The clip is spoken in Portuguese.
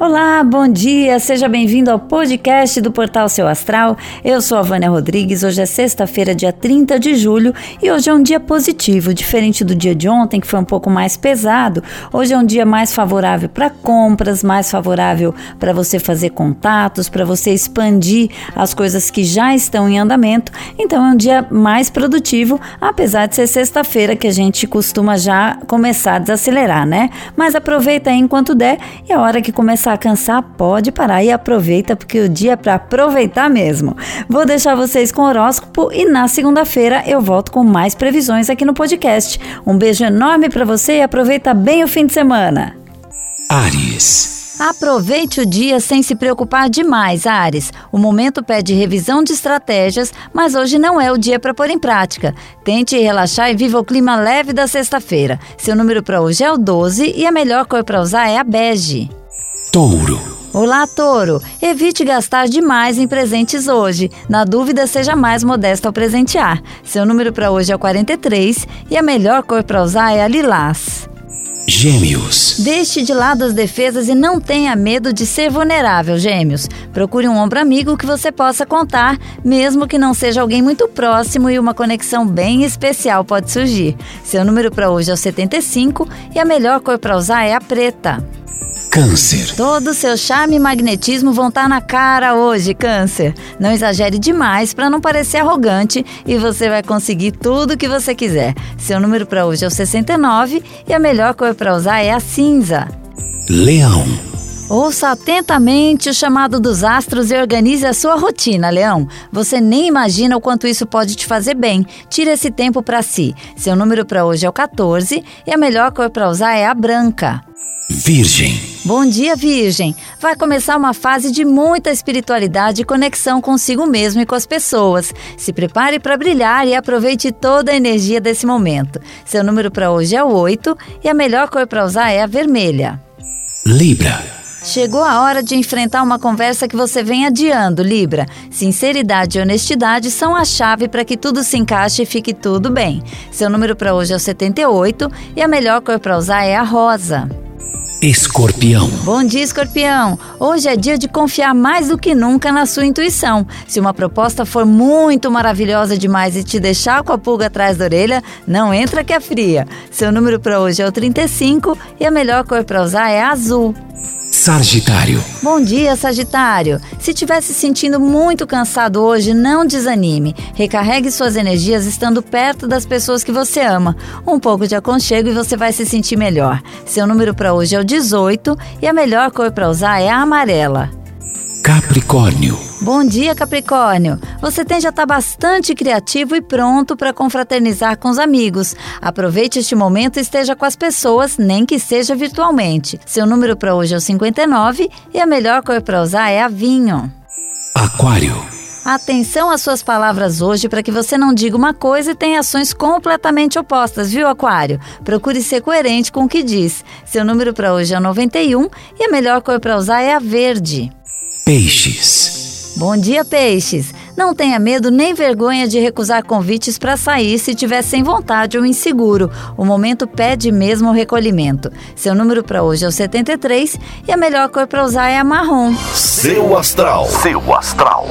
Olá, bom dia, seja bem-vindo ao podcast do Portal Seu Astral. Eu sou a Vânia Rodrigues, hoje é sexta-feira, dia 30 de julho, e hoje é um dia positivo, diferente do dia de ontem, que foi um pouco mais pesado. Hoje é um dia mais favorável para compras, mais favorável para você fazer contatos, para você expandir as coisas que já estão em andamento. Então é um dia mais produtivo, apesar de ser sexta-feira que a gente costuma já começar a desacelerar, né? Mas aproveita aí enquanto der e a hora que começar começar a cansar, pode parar e aproveita, porque o dia é para aproveitar mesmo. Vou deixar vocês com o horóscopo e na segunda-feira eu volto com mais previsões aqui no podcast. Um beijo enorme para você e aproveita bem o fim de semana. Ares. Aproveite o dia sem se preocupar demais, Ares. O momento pede revisão de estratégias, mas hoje não é o dia para pôr em prática. Tente relaxar e viva o clima leve da sexta-feira. Seu número para hoje é o 12 e a melhor cor para usar é a bege. Touro. Olá, Touro! Evite gastar demais em presentes hoje. Na dúvida, seja mais modesto ao presentear. Seu número para hoje é o 43 e a melhor cor para usar é a lilás. Gêmeos. Deixe de lado as defesas e não tenha medo de ser vulnerável, Gêmeos. Procure um ombro amigo que você possa contar, mesmo que não seja alguém muito próximo e uma conexão bem especial pode surgir. Seu número para hoje é o 75 e a melhor cor para usar é a preta. Câncer. Todo o seu charme e magnetismo vão estar na cara hoje, Câncer. Não exagere demais para não parecer arrogante e você vai conseguir tudo o que você quiser. Seu número para hoje é o 69 e a melhor cor para usar é a cinza. Leão. Ouça atentamente o chamado dos astros e organize a sua rotina, Leão. Você nem imagina o quanto isso pode te fazer bem. Tire esse tempo para si. Seu número para hoje é o 14 e a melhor cor para usar é a branca. Virgem. Bom dia, Virgem! Vai começar uma fase de muita espiritualidade e conexão consigo mesmo e com as pessoas. Se prepare para brilhar e aproveite toda a energia desse momento. Seu número para hoje é o 8 e a melhor cor para usar é a vermelha. Libra. Chegou a hora de enfrentar uma conversa que você vem adiando, Libra. Sinceridade e honestidade são a chave para que tudo se encaixe e fique tudo bem. Seu número para hoje é o 78 e a melhor cor para usar é a rosa. Escorpião. Bom dia, Escorpião! Hoje é dia de confiar mais do que nunca na sua intuição. Se uma proposta for muito maravilhosa demais e te deixar com a pulga atrás da orelha, não entra que é fria. Seu número para hoje é o 35 e a melhor cor para usar é azul. Sagitário. Bom dia, Sagitário. Se estiver se sentindo muito cansado hoje, não desanime. Recarregue suas energias estando perto das pessoas que você ama. Um pouco de aconchego e você vai se sentir melhor. Seu número para hoje é o 18 e a melhor cor para usar é a amarela. Capricórnio. Bom dia, Capricórnio. Você tem já estar tá bastante criativo e pronto para confraternizar com os amigos. Aproveite este momento e esteja com as pessoas, nem que seja virtualmente. Seu número para hoje é o 59 e a melhor cor para usar é a vinho. Aquário. Atenção às suas palavras hoje para que você não diga uma coisa e tenha ações completamente opostas, viu, Aquário? Procure ser coerente com o que diz. Seu número para hoje é 91 e a melhor cor para usar é a verde. Peixes. Bom dia, peixes. Não tenha medo nem vergonha de recusar convites para sair se tiver sem vontade ou inseguro. O momento pede mesmo o recolhimento. Seu número para hoje é o 73 e a melhor cor para usar é a marrom. Seu astral. Seu astral.